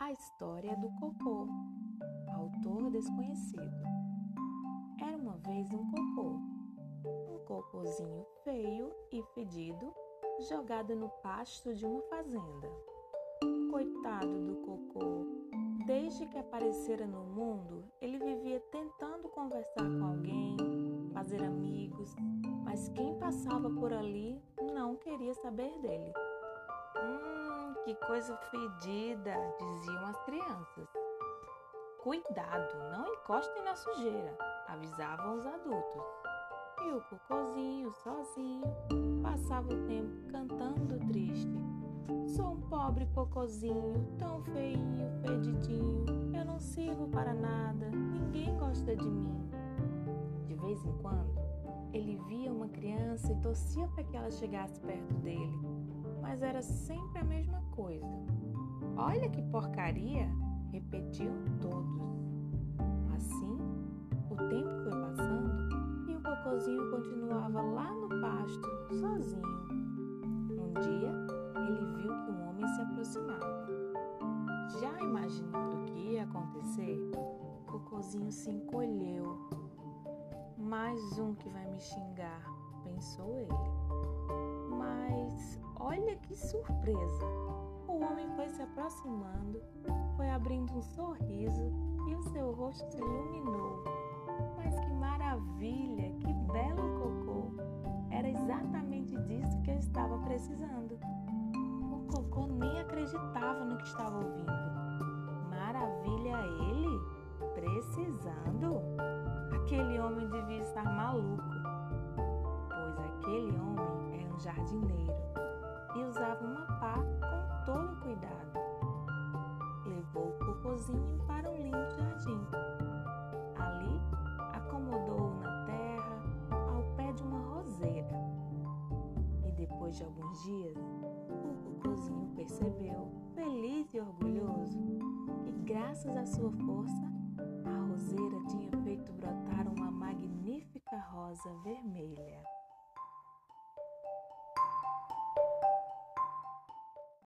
A história do cocô. Autor desconhecido. Era uma vez um cocô. Um cocôzinho feio e fedido, jogado no pasto de uma fazenda. Coitado do cocô. Desde que aparecera no mundo, ele vivia tentando conversar com alguém, fazer amigos, mas quem passava por ali não queria saber dele. Hum, que coisa fedida, diziam as crianças. Cuidado, não encostem na sujeira, avisavam os adultos. E o cocôzinho, sozinho, passava o tempo cantando triste. Sou um pobre cocôzinho, tão feinho, fedidinho. Eu não sirvo para nada, ninguém gosta de mim. De vez em quando, ele via uma criança e torcia para que ela chegasse perto dele mas era sempre a mesma coisa. Olha que porcaria! repetiam todos. Assim, o tempo foi passando e o cocôzinho continuava lá no pasto, sozinho. Um dia, ele viu que um homem se aproximava. Já imaginando o que ia acontecer, o cocôzinho se encolheu. Mais um que vai me xingar, pensou ele. Mas Olha que surpresa! O homem foi se aproximando, foi abrindo um sorriso e o seu rosto se iluminou. Mas que maravilha! Que belo cocô! Era exatamente disso que eu estava precisando. O cocô nem acreditava no que estava ouvindo. Maravilha ele? Precisando? Aquele homem devia estar maluco, pois aquele homem é um jardineiro e usava uma pá com todo cuidado. Levou o cocôzinho para um lindo jardim. Ali, acomodou-o na terra, ao pé de uma roseira. E depois de alguns dias, o cocôzinho percebeu, feliz e orgulhoso, que graças à sua força, a roseira tinha feito brotar uma magnífica rosa vermelha.